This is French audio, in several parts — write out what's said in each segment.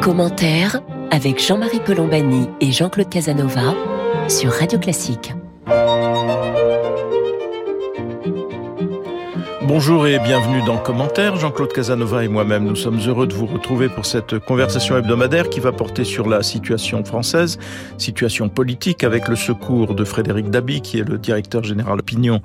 Commentaire avec Jean-Marie Colombani et Jean-Claude Casanova sur Radio Classique. Bonjour et bienvenue dans Commentaire. Jean-Claude Casanova et moi-même, nous sommes heureux de vous retrouver pour cette conversation hebdomadaire qui va porter sur la situation française, situation politique avec le secours de Frédéric Dabi, qui est le directeur général opinion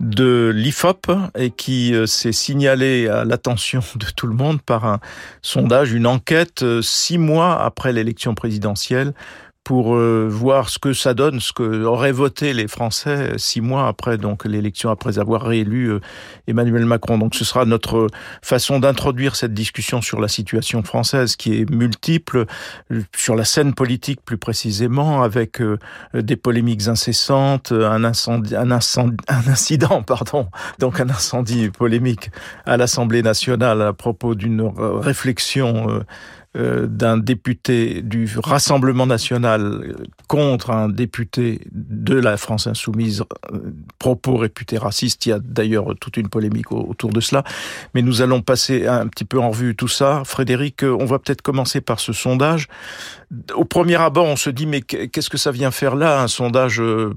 de l'IFOP et qui euh, s'est signalé à l'attention de tout le monde par un sondage, une enquête euh, six mois après l'élection présidentielle pour euh, voir ce que ça donne, ce que auraient voté les Français six mois après donc l'élection, après avoir réélu euh, Emmanuel Macron. Donc ce sera notre façon d'introduire cette discussion sur la situation française qui est multiple, sur la scène politique plus précisément, avec euh, des polémiques incessantes, un incendie, un incendie, un incident, pardon, donc un incendie polémique à l'Assemblée nationale à propos d'une réflexion euh, d'un député du Rassemblement national contre un député de la France insoumise, euh, propos réputés racistes. Il y a d'ailleurs toute une polémique autour de cela. Mais nous allons passer un petit peu en revue tout ça. Frédéric, on va peut-être commencer par ce sondage. Au premier abord, on se dit, mais qu'est-ce que ça vient faire là, un sondage euh,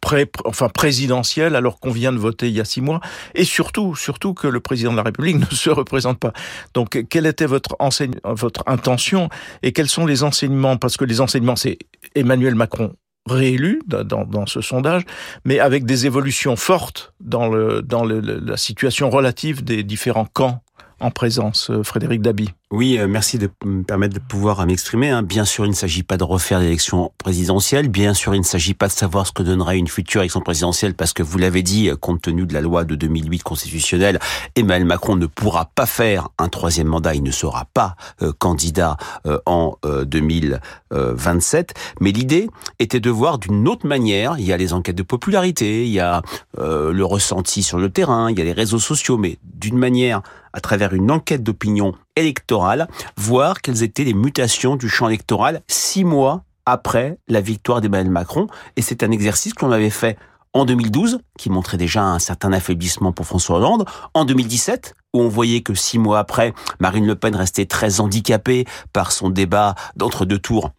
pré, enfin présidentielle alors qu'on vient de voter il y a six mois et surtout surtout que le président de la République ne se représente pas. Donc quelle était votre enseigne, votre intention et quels sont les enseignements? Parce que les enseignements c'est Emmanuel Macron réélu dans, dans, ce sondage, mais avec des évolutions fortes dans, le, dans le, la situation relative des différents camps en présence, euh, Frédéric Dabi. Oui, euh, merci de me permettre de pouvoir m'exprimer. Hein. Bien sûr, il ne s'agit pas de refaire l'élection présidentielle. Bien sûr, il ne s'agit pas de savoir ce que donnerait une future élection présidentielle, parce que vous l'avez dit, compte tenu de la loi de 2008 constitutionnelle, Emmanuel Macron ne pourra pas faire un troisième mandat. Il ne sera pas euh, candidat euh, en 2027. Mais l'idée était de voir d'une autre manière. Il y a les enquêtes de popularité, il y a le ressenti sur le terrain, il y a les réseaux sociaux, mais d'une manière à travers une enquête d'opinion électorale, voir quelles étaient les mutations du champ électoral six mois après la victoire d'Emmanuel Macron. Et c'est un exercice qu'on avait fait en 2012, qui montrait déjà un certain affaiblissement pour François Hollande, en 2017, où on voyait que six mois après, Marine Le Pen restait très handicapée par son débat d'entre-deux tours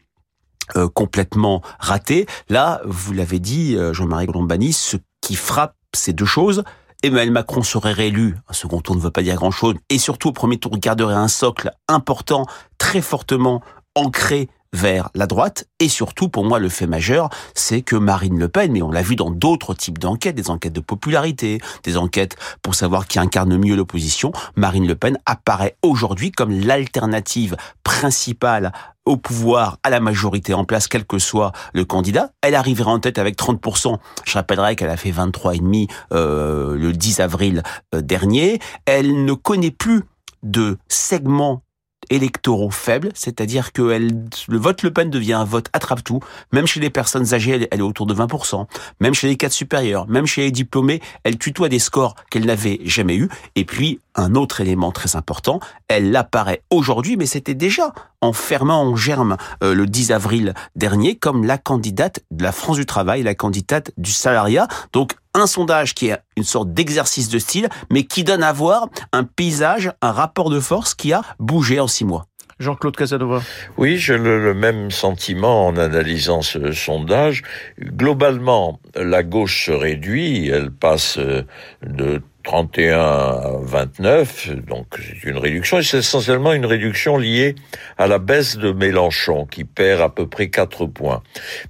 euh, complètement raté. Là, vous l'avez dit, euh, Jean-Marie Colombani, ce qui frappe ces deux choses, Emmanuel Macron serait réélu, un second tour ne veut pas dire grand-chose, et surtout au premier tour garderait un socle important, très fortement ancré vers la droite. Et surtout, pour moi, le fait majeur, c'est que Marine Le Pen, mais on l'a vu dans d'autres types d'enquêtes, des enquêtes de popularité, des enquêtes pour savoir qui incarne mieux l'opposition, Marine Le Pen apparaît aujourd'hui comme l'alternative principale au pouvoir, à la majorité en place, quel que soit le candidat. Elle arriverait en tête avec 30%. Je rappellerai qu'elle a fait 23,5 euh, le 10 avril euh, dernier. Elle ne connaît plus de segment électoraux faibles, c'est-à-dire que le vote Le Pen devient un vote attrape-tout. Même chez les personnes âgées, elle, est autour de 20%. Même chez les cadres supérieurs, même chez les diplômés, elle tutoie des scores qu'elle n'avait jamais eus. Et puis, un autre élément très important, elle apparaît aujourd'hui, mais c'était déjà en fermant en germe euh, le 10 avril dernier comme la candidate de la France du travail, la candidate du salariat. Donc un sondage qui est une sorte d'exercice de style, mais qui donne à voir un paysage, un rapport de force qui a bougé en six mois. Jean-Claude Casanova. Oui, j'ai le, même sentiment en analysant ce sondage. Globalement, la gauche se réduit, elle passe de 31 à 29, donc c'est une réduction, et c'est essentiellement une réduction liée à la baisse de Mélenchon, qui perd à peu près 4 points.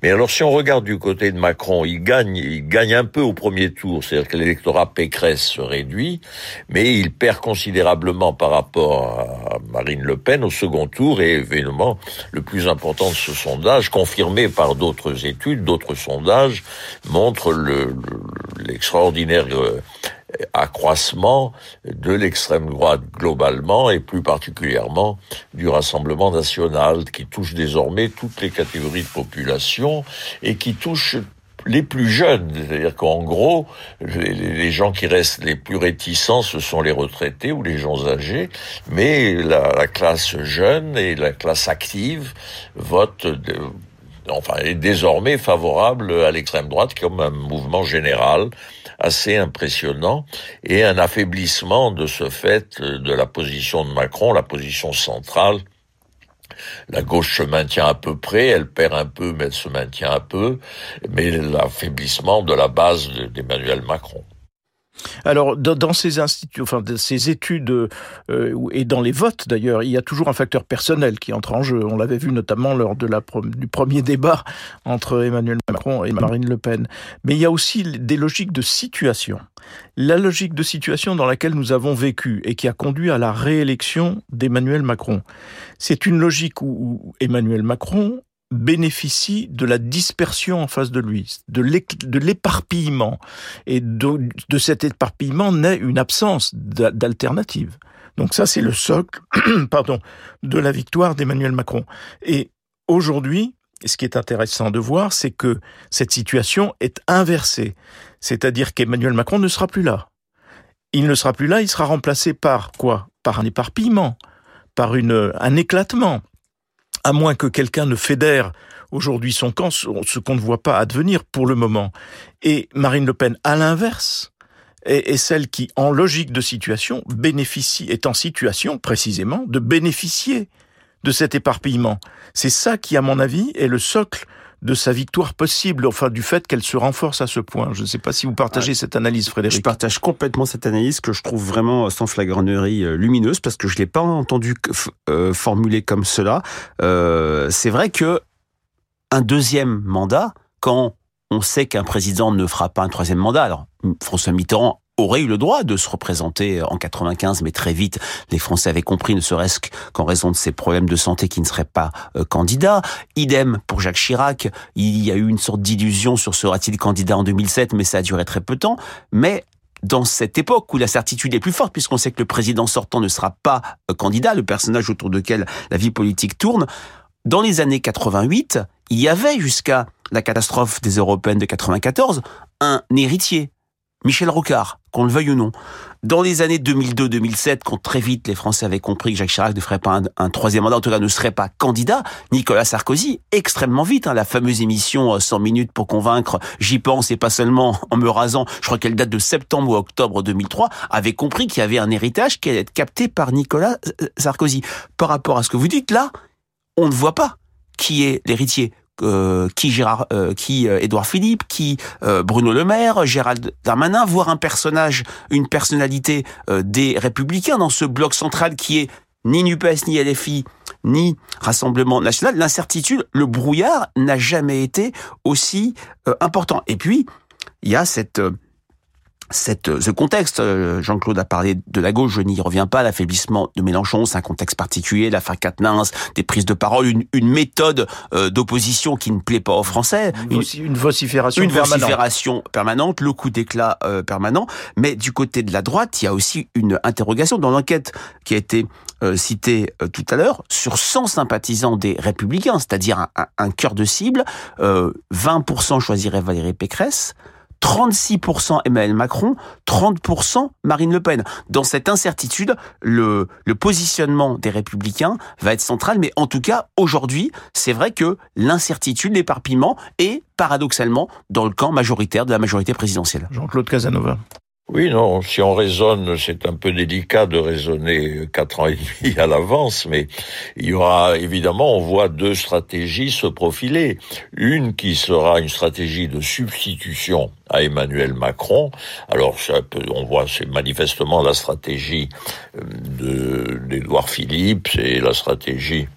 Mais alors si on regarde du côté de Macron, il gagne, il gagne un peu au premier tour, c'est-à-dire que l'électorat Pécresse se réduit, mais il perd considérablement par rapport à Marine Le Pen au second tour, et évidemment, le plus important de ce sondage, confirmé par d'autres études, d'autres sondages, montre l'extraordinaire le, euh, accroissement de l'extrême droite globalement et plus particulièrement du Rassemblement national qui touche désormais toutes les catégories de population et qui touche les plus jeunes, c'est-à-dire qu'en gros, les, gens qui restent les plus réticents, ce sont les retraités ou les gens âgés, mais la, classe jeune et la classe active votent enfin, est désormais favorable à l'extrême droite comme un mouvement général assez impressionnant et un affaiblissement de ce fait de la position de Macron, la position centrale la gauche se maintient à peu près, elle perd un peu, mais elle se maintient un peu, mais l'affaiblissement de la base d'Emmanuel Macron. Alors, dans, ces instituts, enfin, ces études euh, et dans les votes d'ailleurs, il y a toujours un facteur personnel qui entre en jeu. On l'avait vu notamment lors de la, du premier débat entre Emmanuel Macron et Marine Le Pen. Mais il y a aussi des logiques de situation. La logique de situation dans laquelle nous avons vécu et qui a conduit à la réélection d'Emmanuel Macron, c'est une logique où Emmanuel Macron bénéficie de la dispersion en face de lui, de l'éparpillement. Et de, cet éparpillement naît une absence d'alternative. Donc ça, c'est le socle, pardon, de la victoire d'Emmanuel Macron. Et aujourd'hui, ce qui est intéressant de voir, c'est que cette situation est inversée. C'est-à-dire qu'Emmanuel Macron ne sera plus là. Il ne sera plus là, il sera remplacé par quoi? Par un éparpillement, par une, un éclatement à moins que quelqu'un ne fédère aujourd'hui son camp, ce qu'on ne voit pas advenir pour le moment. Et Marine Le Pen, à l'inverse, est, celle qui, en logique de situation, bénéficie, est en situation précisément de bénéficier de cet éparpillement. C'est ça qui, à mon avis, est le socle de sa victoire possible, enfin du fait qu'elle se renforce à ce point. Je ne sais pas si vous partagez cette analyse, Frédéric. Je partage complètement cette analyse que je trouve vraiment euh, sans flagornerie euh, lumineuse parce que je l'ai pas entendu euh, formuler comme cela. c'est vrai que un deuxième mandat, quand on sait qu'un président ne fera pas un troisième mandat, alors François Mitterrand aurait eu le droit de se représenter en 95, mais très vite, les Français avaient compris, ne serait-ce qu'en raison de ses problèmes de santé, qu'il ne serait pas euh, candidat. Idem pour Jacques Chirac. Il y a eu une sorte d'illusion sur sera-t-il candidat en 2007, mais ça a duré très peu de temps. Mais dans cette époque où la certitude est plus forte, puisqu'on sait que le président sortant ne sera pas euh, candidat, le personnage autour duquel la vie politique tourne, dans les années 88, il y avait jusqu'à la catastrophe des européennes de 94 un héritier, Michel Rocard, qu'on le veuille ou non. Dans les années 2002-2007, quand très vite les Français avaient compris que Jacques Chirac ne ferait pas un, troisième mandat, en tout cas ne serait pas candidat, Nicolas Sarkozy, extrêmement vite, hein, la fameuse émission 100 euh, minutes pour convaincre, j'y pense et pas seulement en me rasant, je crois qu'elle date de septembre ou octobre 2003, avait compris qu'il y avait un héritage qui allait être capté par Nicolas euh, Sarkozy. Par rapport à ce que vous dites là, on ne voit pas qui est l'héritier. Euh, qui Gérard, euh, qui euh, Édouard Philippe, qui Bruno Le Maire, Gérald Darmanin, voire un personnage, une personnalité des Républicains dans ce bloc central qui est ni Nupes, ni LFI, ni Rassemblement National. L'incertitude, le brouillard n'a jamais été aussi important. Et puis, il y a cette cette, ce contexte, euh, Jean-Claude a parlé de la gauche, je n'y reviens pas, l'affaiblissement de Mélenchon, c'est un contexte particulier, l'affaire Quatennens, des prises de parole, une, une méthode euh, d'opposition qui ne plaît pas aux Français. Une, une vocifération une permanente. vocifération permanente, le coup d'éclat euh, permanent. Mais du côté de la droite, il y a aussi une interrogation dans l'enquête qui a été citée tout à l'heure sur 100 sympathisants des Républicains, c'est-à-dire un, un, cœur de cible. 20% choisiraient Valérie Pécresse. 36% Emmanuel Macron, 30% Marine Le Pen. Dans cette incertitude, le, le positionnement des républicains va être central, mais en tout cas, aujourd'hui, c'est vrai que l'incertitude, l'éparpillement est paradoxalement dans le camp majoritaire de la majorité présidentielle. Jean-Claude Casanova. Oui, non, si on raisonne, c'est un peu délicat de raisonner quatre ans et demi à l'avance, mais il y aura évidemment, on voit deux stratégies se profiler. Une qui sera une stratégie de substitution à Emmanuel Macron. Alors, ça peut, on voit, c'est manifestement la stratégie de d'Édouard Philippe, c'est la stratégie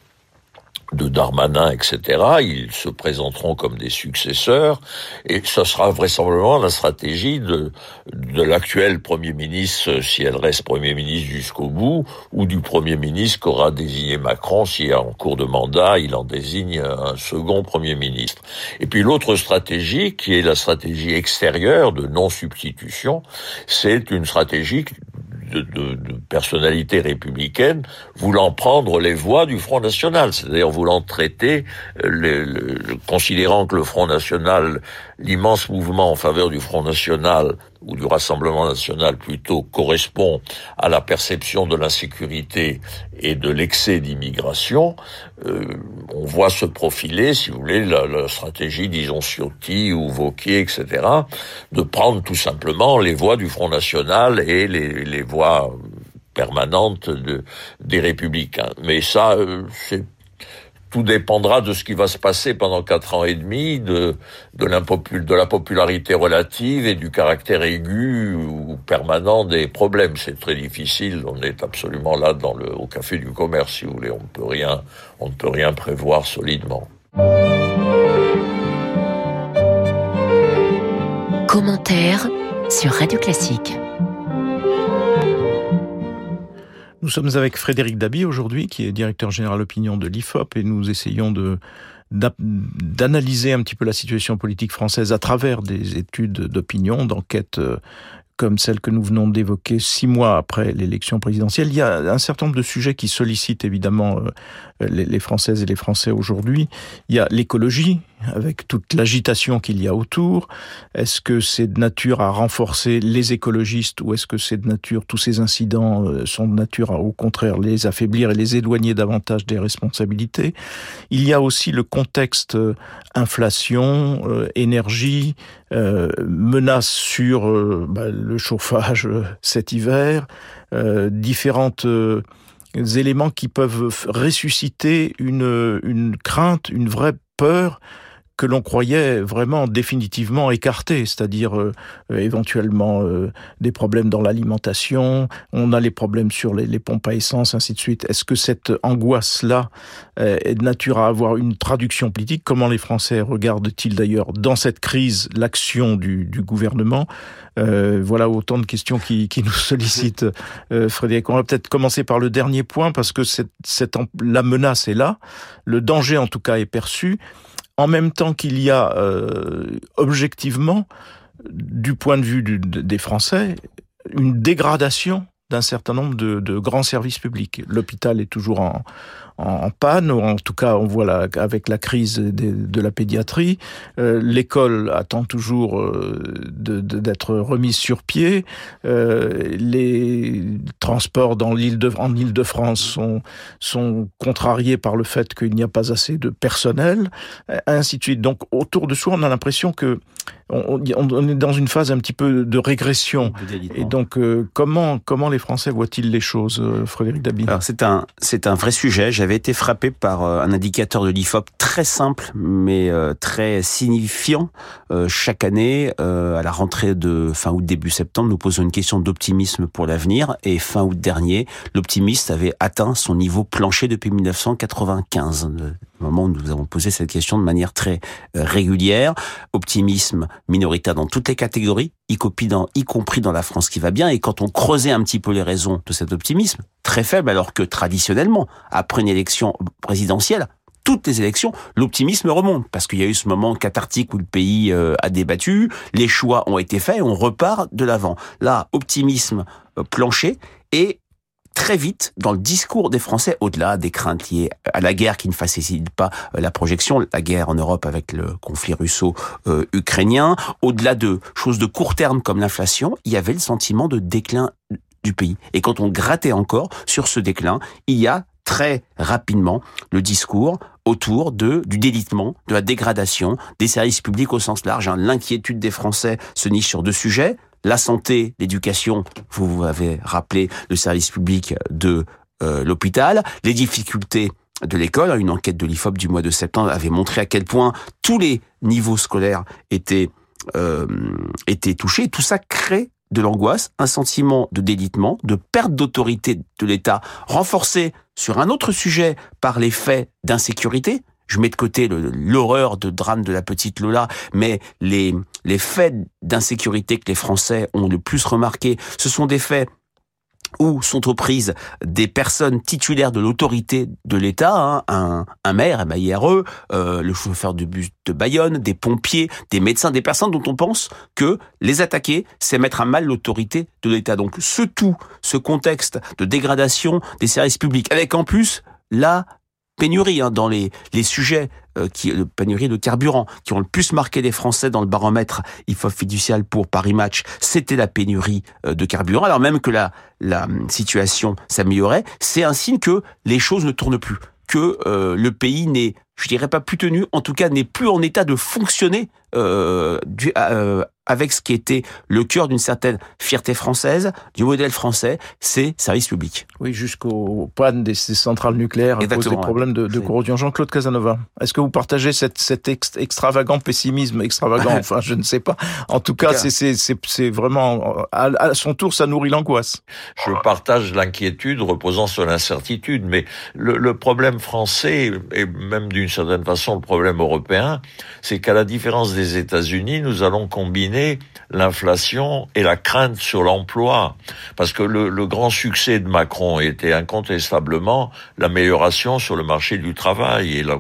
de Darmanin, etc., ils se présenteront comme des successeurs, et ce sera vraisemblablement la stratégie de, de l'actuel Premier ministre, si elle reste Premier ministre jusqu'au bout, ou du Premier ministre qu'aura désigné Macron, si en cours de mandat, il en désigne un second Premier ministre. Et puis l'autre stratégie, qui est la stratégie extérieure de non-substitution, c'est une stratégie de, de, de, personnalités républicaines voulant prendre les voix du Front National, c'est-à-dire voulant traiter, euh, considérant que le Front National, l'immense mouvement en faveur du Front National ou du Rassemblement national plutôt correspond à la perception de l'insécurité et de l'excès d'immigration, euh, on voit se profiler, si vous voulez, la, la stratégie, disons, Ciotti ou Vauquier, etc., de prendre tout simplement les voix du Front National et les, les voix permanentes de, des républicains. Mais ça, euh, c'est tout dépendra de ce qui va se passer pendant quatre ans et demi, de la popularité relative et du caractère aigu ou permanent des problèmes. C'est très difficile. On est absolument là au café du commerce, si vous voulez. On ne peut rien, on ne peut rien prévoir solidement. Commentaire sur Radio Classique. Nous sommes avec Frédéric Dabi aujourd'hui, qui est directeur général opinion de l'IFOP, et nous essayons d'analyser un petit peu la situation politique française à travers des études d'opinion, d'enquête euh, comme celle que nous venons d'évoquer six mois après l'élection présidentielle. Il y a un certain nombre de sujets qui sollicitent évidemment euh, les, Françaises et les Français aujourd'hui. Il y a l'écologie, avec toute l'agitation qu'il y a autour. Est-ce que c'est de nature à renforcer les écologistes ou est-ce que c'est de nature, tous ces incidents euh, sont de nature à au contraire les affaiblir et les éloigner davantage des responsabilités? Il y a aussi le contexte euh, inflation, euh, énergie, menace sur bah, le chauffage cet hiver, différentes éléments qui peuvent ressusciter une, une crainte, une vraie peur que l'on croyait vraiment définitivement écarté, c'est-à-dire euh, euh, éventuellement euh, des problèmes dans l'alimentation, on a les problèmes sur les, pompes à essence, ainsi de suite. Est-ce que cette angoisse-là est de nature à avoir une traduction politique? Comment les Français regardent-ils d'ailleurs dans cette crise l'action du, gouvernement? Voilà autant de questions qui, nous sollicitent, Frédéric. On va peut-être commencer par le dernier point parce que cette, cette, la menace est là, le danger en tout cas est perçu en même temps qu'il y a euh, objectivement, du point de vue des Français, une dégradation d'un certain nombre de, grands services publics. L'hôpital est toujours en, en, panne, ou en tout cas on voit la, avec la crise de, la pédiatrie. Euh, l'école attend toujours euh, d'être remise sur pied. Euh, les transports dans de, en Île-de-France sont contrariés par le fait qu'il n'y a pas assez de personnel, ainsi de suite. Donc autour de soi, on a l'impression que on, on, est dans une phase un petit peu de régression. Et donc, comment comment les Français voient-ils les choses, Frédéric Dabi? C'est un c'est un vrai sujet j'avais été frappé par euh, un indicateur de l'IFOP très simple, mais euh, très signifiant. Euh, chaque année, à la rentrée de fin août, début septembre, nous posons une question d'optimisme pour l'avenir. Et fin août dernier, l'optimiste avait atteint son niveau plancher depuis 1995 moment où nous avons posé cette question de manière très régulière. Optimisme minoritaire dans toutes les catégories, y, y compris dans la France qui va bien. Et quand on creusait un petit peu les raisons de cet optimisme, très faible, alors que traditionnellement, après une élection présidentielle, toutes les élections, l'optimisme remonte parce qu'il y a eu ce moment cathartique où le pays euh, a débattu, les choix ont été faits, on repart de l'avant. Là, optimisme euh, plancher et très vite dans le discours des Français, au-delà des craintes liées à la guerre qui ne facilite pas euh, la projection, la guerre en Europe avec le conflit russo-ukrainien, au-delà de choses de court terme comme l'inflation, il y avait le sentiment de déclin du pays. Et quand on grattait encore sur ce déclin, il y a très rapidement le discours autour du délitement, de la dégradation des services publics au sens large. Hein. L'inquiétude des Français se niche sur deux sujets la santé, l'éducation. Vous avez rappelé le service public de euh, l'hôpital, les difficultés de l'école. Une enquête de l'IFOP du mois de septembre avait montré à quel point tous les niveaux scolaires étaient euh, étaient touchés. Tout ça crée de l'angoisse, un sentiment de délitement, de perte d'autorité de l'État, renforcé sur un autre sujet par les faits d'insécurité. Je mets de côté l'horreur de drame de la petite Lola, mais les, faits d'insécurité que les Français ont le plus remarqué, ce sont des faits où sont aux prises des personnes titulaires de l'autorité de l'État, hein, un, un, maire, MAIRE, euh, le chauffeur de bus de Bayonne, des pompiers, des médecins, des personnes dont on pense que les attaquer, c'est mettre à mal l'autorité de l'État. Donc ce tout, ce contexte de dégradation des services publics, avec en plus la pénurie hein, dans les, sujets euh, qui le pénurie de carburant qui ont le plus marqué les Français dans le baromètre IFOF fiducial pour Paris Match, c'était la pénurie euh, de carburant. Alors même que la la hum, situation s'améliorait, c'est un signe que les choses ne tournent plus, que euh, le pays n'est je dirais pas plus tenu, en tout cas n'est plus en état de fonctionner euh, du, euh, avec ce qui était le cœur d'une certaine fierté française, du modèle français, c'est service public. Oui, jusqu'aux pannes des, centrales nucléaires à cause des problèmes de, de corrosion. Jean-Claude Casanova, est-ce que vous partagez cette, cet extravagant pessimisme, extravagant, enfin je ne sais pas. En tout cas, c'est vraiment, à, son tour, ça nourrit l'angoisse. Je partage l'inquiétude reposant sur l'incertitude, mais le, le problème français, et même d'une certaine façon le problème européen, c'est qu'à la différence des États-Unis, nous allons combiner l'inflation et la crainte sur l'emploi. Parce que le, le, grand succès de Macron était incontestablement l'amélioration sur le marché du travail et, la,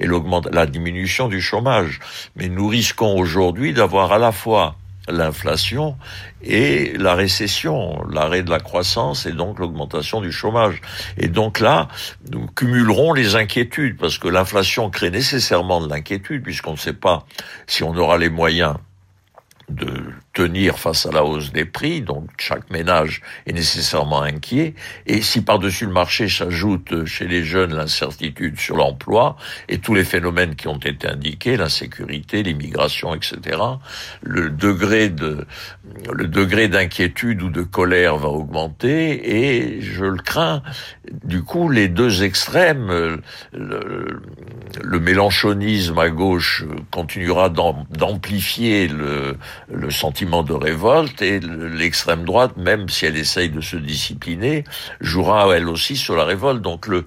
et la diminution du chômage. Mais nous risquons aujourd'hui d'avoir à la fois l'inflation et la récession, l'arrêt de la croissance et donc l'augmentation du chômage. Et donc là, nous cumulerons les inquiétudes parce que l'inflation crée nécessairement de l'inquiétude puisqu'on ne sait pas si on aura les moyens de tenir face à la hausse des prix, donc chaque ménage est nécessairement inquiet, et si par-dessus le marché s'ajoute chez les jeunes l'incertitude sur l'emploi et tous les phénomènes qui ont été indiqués, l'insécurité, l'immigration, etc., le degré de le degré d'inquiétude ou de colère va augmenter et je le crains. Du coup, les deux extrêmes, le, le mélanchonisme à gauche continuera d'amplifier le, le sentiment de révolte et l'extrême droite, même si elle essaye de se discipliner, jouera elle aussi sur la révolte. Donc le,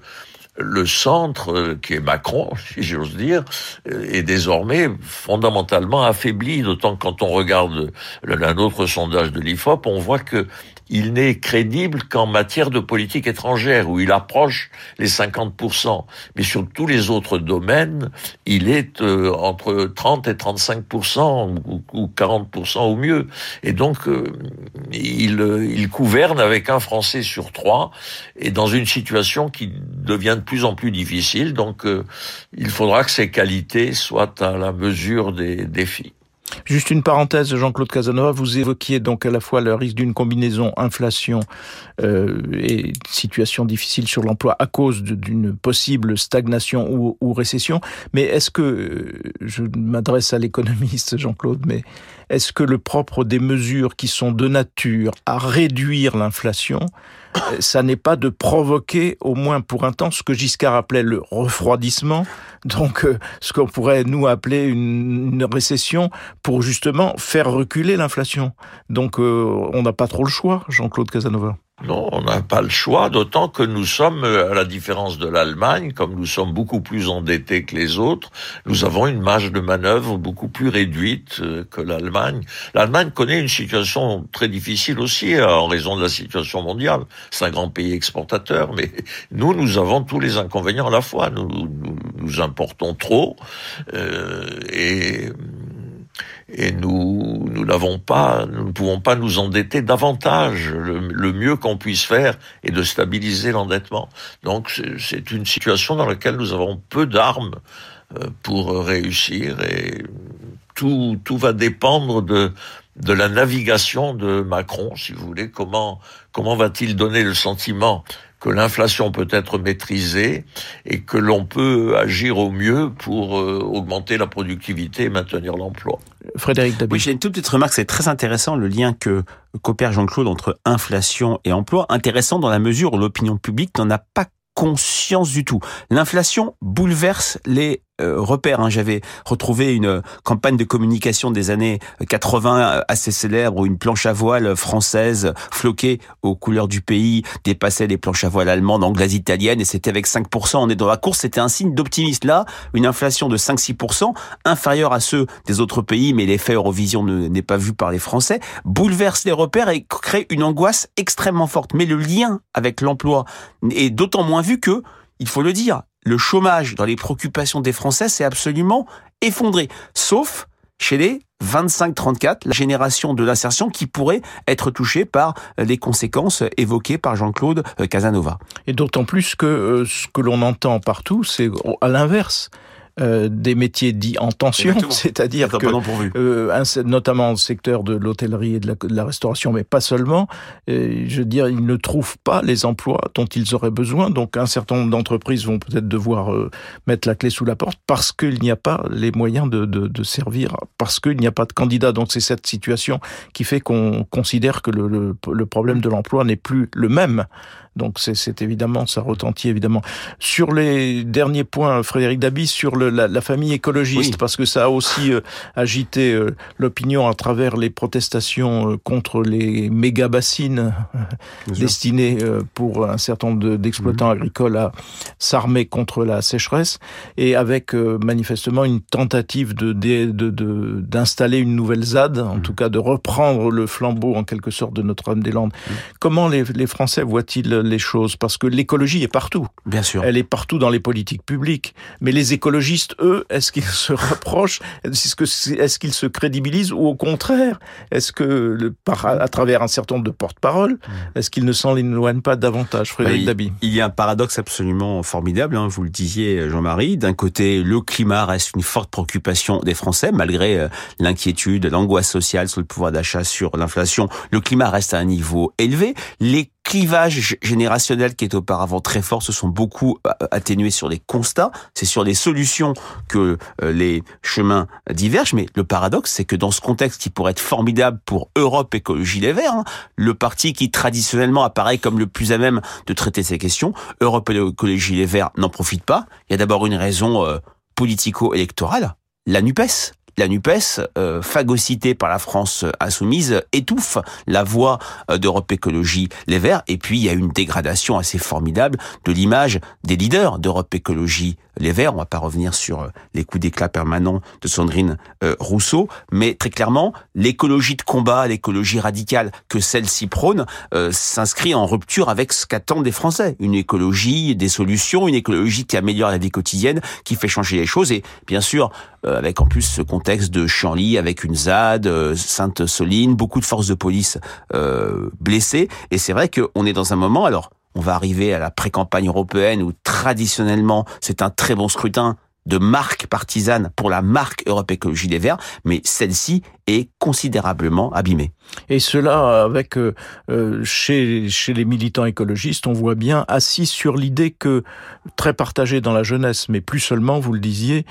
le centre, euh, qui est Macron, si j'ose dire, euh, est désormais fondamentalement affaibli, d'autant que quand on regarde un autre sondage de l'IFOP, on voit que il n'est crédible qu'en matière de politique étrangère, où il approche les 50%. Mais sur tous les autres domaines, il est euh, entre 30 et 35%, ou, ou 40% au mieux. Et donc, euh, il, il gouverne avec un Français sur trois, et dans une situation qui devient de plus en plus difficile. Donc, euh, il faudra que ses qualités soient à la mesure des défis. Juste une parenthèse, Jean-Claude Casanova, vous évoquiez donc à la fois le risque d'une combinaison inflation euh, et situation difficile sur l'emploi à cause d'une possible stagnation ou, ou récession. Mais est-ce que, euh, je m'adresse à l'économiste Jean-Claude, mais est-ce que le propre des mesures qui sont de nature à réduire l'inflation ça n'est pas de provoquer, au moins pour un temps, ce que Giscard appelait le refroidissement, donc euh, ce qu'on pourrait nous appeler une, récession, pour justement faire reculer l'inflation. Donc euh, on n'a pas trop le choix, Jean-Claude Casanova. Non, on n'a pas le choix, d'autant que nous sommes, euh, à la différence de l'Allemagne, comme nous sommes beaucoup plus endettés que les autres, nous avons une marge de manœuvre beaucoup plus réduite euh, que l'Allemagne. L'Allemagne connaît une situation très difficile aussi euh, en raison de la situation mondiale. C'est un grand pays exportateur, mais nous, nous avons tous les inconvénients à la fois. Nous, nous, importons trop euh, et et nous nous n'avons pas, nous ne pouvons pas nous endetter davantage. Le, mieux qu'on puisse faire est de stabiliser l'endettement. Donc c'est une situation dans laquelle nous avons peu d'armes euh, pour réussir et tout tout va dépendre de de la navigation de Macron, si vous voulez. Comment comment va-t-il donner le sentiment que l'inflation peut être maîtrisée et que l'on peut agir au mieux pour euh, augmenter la productivité et maintenir l'emploi. Frédéric Dabi. Oui, j'ai une toute petite remarque, c'est très intéressant le lien que coopère Jean-Claude entre inflation et emploi, intéressant dans la mesure où l'opinion publique n'en a pas conscience du tout. L'inflation bouleverse les euh, repère. Hein. J'avais retrouvé une campagne de communication des années 80 euh, assez célèbre où une planche à voile française floquée aux couleurs du pays dépassait les planches à voile allemandes, anglaises, italiennes et c'était avec 5%. On est dans la course. C'était un signe d'optimisme. Là, une inflation de 5-6% inférieure à ceux des autres pays, mais l'effet Eurovision n'est pas vu par les Français, bouleverse les repères et crée une angoisse extrêmement forte. Mais le lien avec l'emploi est d'autant moins vu que il faut le dire, le chômage dans les préoccupations des Français s'est absolument effondré, sauf chez les 25-34, la génération de l'insertion qui pourrait être touchée par les conséquences évoquées par Jean-Claude Casanova. Et d'autant plus que euh, ce que l'on entend partout, c'est à l'inverse. Euh, des métiers dits en tension, c'est-à-dire que euh, notamment le secteur de l'hôtellerie et de la, restauration, mais pas seulement. je veux dire, ils ne trouvent pas les emplois dont ils auraient besoin. Donc, un certain nombre d'entreprises vont peut-être devoir mettre la clé sous la porte parce qu'il n'y a pas les moyens de, de, de servir, parce qu'il n'y a pas de candidats. Donc, c'est cette situation qui fait qu'on considère que le, le, le problème de l'emploi n'est plus le même donc c'est évidemment, ça retentit évidemment. Sur les derniers points, Frédéric Dabi, sur le, la, la, famille écologiste, parce que ça a aussi euh, agité euh, l'opinion à travers les protestations euh, contre les méga bassines destinées pour un certain nombre d'exploitants mhm. agricoles à s'armer contre la sécheresse, et avec manifestement une tentative de d'installer une nouvelle ZAD, en mhm. tout cas de reprendre le flambeau en quelque sorte de Notre-Dame-des-Landes. Mhm. Comment les, les Français voient-ils les choses? Parce que l'écologie est partout. Bien sûr. Elle est partout dans les politiques publiques. Mais les écologistes, eux, est-ce qu'ils se rapprochent Est-ce qu'ils se crédibilisent ou au contraire, est-ce que le, à, travers un certain nombre de porte-paroles, mm. est-ce qu'ils ne s'en éloignent pas davantage, Frédéric bah, Dabi? Il y a un paradoxe absolument formidable, hein, vous le disiez, Jean-Marie. D'un côté, le climat reste une forte préoccupation des Français, malgré euh, l'inquiétude, l'angoisse sociale sur le pouvoir d'achat, sur l'inflation. Le climat reste à un niveau élevé. Les clivage générationnel qui est auparavant très fort se sont beaucoup euh, atténués sur les constats, c'est sur les solutions que euh, les chemins divergent, mais le paradoxe c'est que dans ce contexte qui pourrait être formidable pour Europe Écologie Les Verts, hein, le parti qui traditionnellement apparaît comme le plus à même de traiter ces questions, Europe Écologie Les Verts n'en profite pas. Il y a d'abord une raison euh, politico-électorale, la NUPES la NUPES, euh, par la France insoumise, étouffe la voix euh, d'Europe Écologie Les Verts. Et puis, il y a une dégradation assez formidable de l'image des leaders d'Europe Écologie Les Verts. On va pas revenir sur euh, les coups d'éclat permanents de Sandrine euh, Rousseau, mais très clairement, l'écologie de combat, l'écologie radicale que celle-ci prône, s'inscrit en rupture avec ce qu'attendent des Français. Une écologie, des solutions, une écologie qui améliore la vie quotidienne, qui fait changer les choses. Et bien sûr, avec en plus ce contexte de Chanly avec une ZAD, euh, Sainte-Soline, beaucoup de forces de police euh, blessées. Et c'est vrai qu'on est dans un moment, alors on va arriver à la pré-campagne européenne où traditionnellement c'est un très bon scrutin de marque partisane pour la marque Europe Écologie des Verts, mais celle-ci est considérablement abîmée. Et cela avec euh, chez chez les militants écologistes, on voit bien assis sur l'idée que très partagée dans la jeunesse, mais plus seulement, vous le disiez,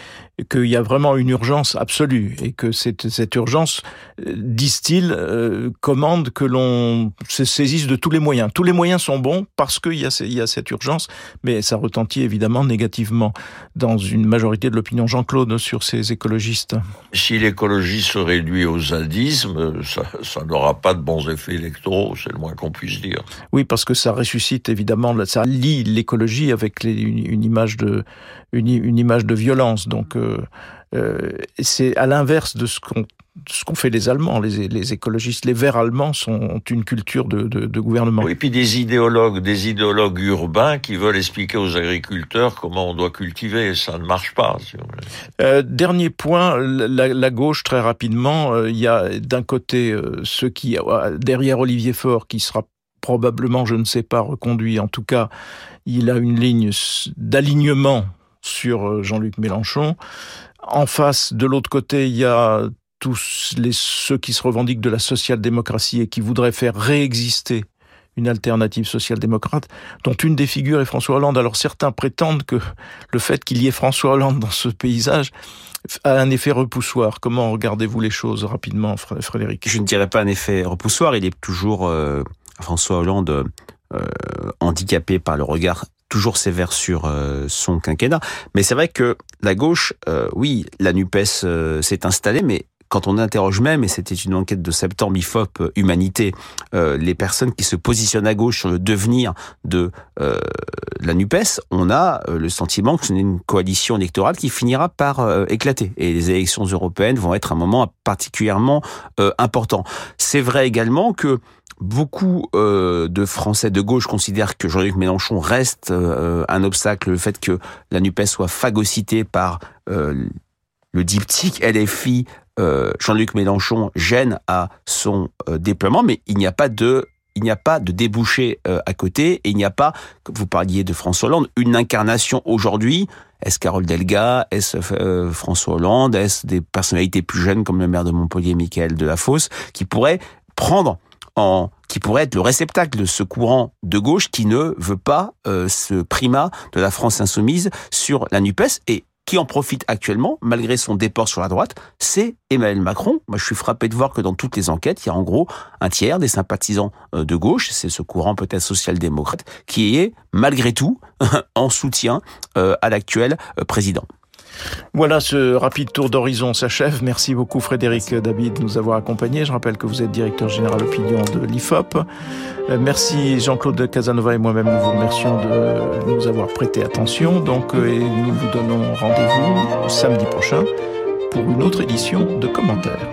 qu'il y a vraiment une urgence absolue et que cette, cette urgence, euh, disent-ils, euh, commande que l'on se saisisse de tous les moyens. Tous les moyens sont bons parce qu'il y, a, il y a cette urgence, mais ça retentit évidemment négativement dans une majorité de l'opinion. Jean-Claude, sur ces écologistes. Si l'écologie se réduit au zadisme, ça, n'aura pas de bons effets électoraux, c'est le moins qu'on puisse dire. Oui, parce que ça ressuscite évidemment, ça lie l'écologie avec les, une, image de une, une, image de violence. Donc euh, euh, c'est à l'inverse de ce qu'on ce qu'ont fait les Allemands, les, les, écologistes, les Verts allemands sont une culture de, de, de gouvernement. Et puis des idéologues, des idéologues urbains qui veulent expliquer aux agriculteurs comment on doit cultiver, ça ne marche pas. euh, dernier point, la, la, gauche très rapidement, euh, il y a d'un côté euh, ceux qui derrière Olivier Faure qui sera probablement, je ne sais pas, reconduit. En tout cas, il a une ligne d'alignement sur Jean-Luc Mélenchon. En face, de l'autre côté, il y a tous ceux qui se revendiquent de la social-démocratie et qui voudraient faire réexister une alternative social-démocrate, dont une des figures est François Hollande. Alors certains prétendent que le fait qu'il y ait François Hollande dans ce paysage a un effet repoussoir. Comment regardez-vous les choses rapidement, Frédéric? Je ne dirais pas un effet repoussoir. Il est toujours euh, François Hollande euh, handicapé par le regard toujours sévère sur euh, son quinquennat. Mais c'est vrai que la gauche, euh, oui, la NUPES euh, s'est installée, mais quand on interroge même, et c'était une enquête de septembre IFOP euh, Humanité, euh, les personnes qui se positionnent à gauche sur le devenir de euh, la NUPES, on a le sentiment que c'est une coalition électorale qui finira par éclater. Et les élections européennes vont être un moment particulièrement important. C'est vrai également que beaucoup de Français de gauche considèrent que Jean-Luc Mélenchon reste un obstacle, le fait que la NUPES soit phagocytée par le diptyque LFI euh, Jean-Luc Mélenchon gêne à son euh, déploiement, mais il n'y a pas de il n'y a pas de débouché euh, à côté et il n'y a pas, vous parliez de François Hollande, une incarnation aujourd'hui. Est-ce Carole Delga? Est-ce François Hollande? Est-ce des personnalités plus jeunes comme le maire de Montpellier, Michael Delafosse, qui pourraient prendre en qui pourrait être le réceptacle de ce courant de gauche qui ne veut pas ce primat de la France insoumise sur la NUPES? Et qui en profite actuellement, malgré son déport sur la droite, c'est Emmanuel Macron. Moi, je suis frappé de voir que dans toutes les enquêtes, il y a en gros un tiers des sympathisants euh, de gauche, c'est ce courant peut-être social-démocrate, qui est malgré tout en soutien euh, à l'actuel président. Voilà, ce rapide tour d'horizon s'achève. Merci beaucoup Frédéric David de nous avoir accompagnés. Je rappelle que vous êtes directeur général opinion de l'IFOP. Euh, merci Jean-Claude Casanova et moi-même, nous vous remercions de nous avoir prêté attention. Donc, euh, nous vous donnons rendez-vous samedi prochain pour une autre édition de commentaires.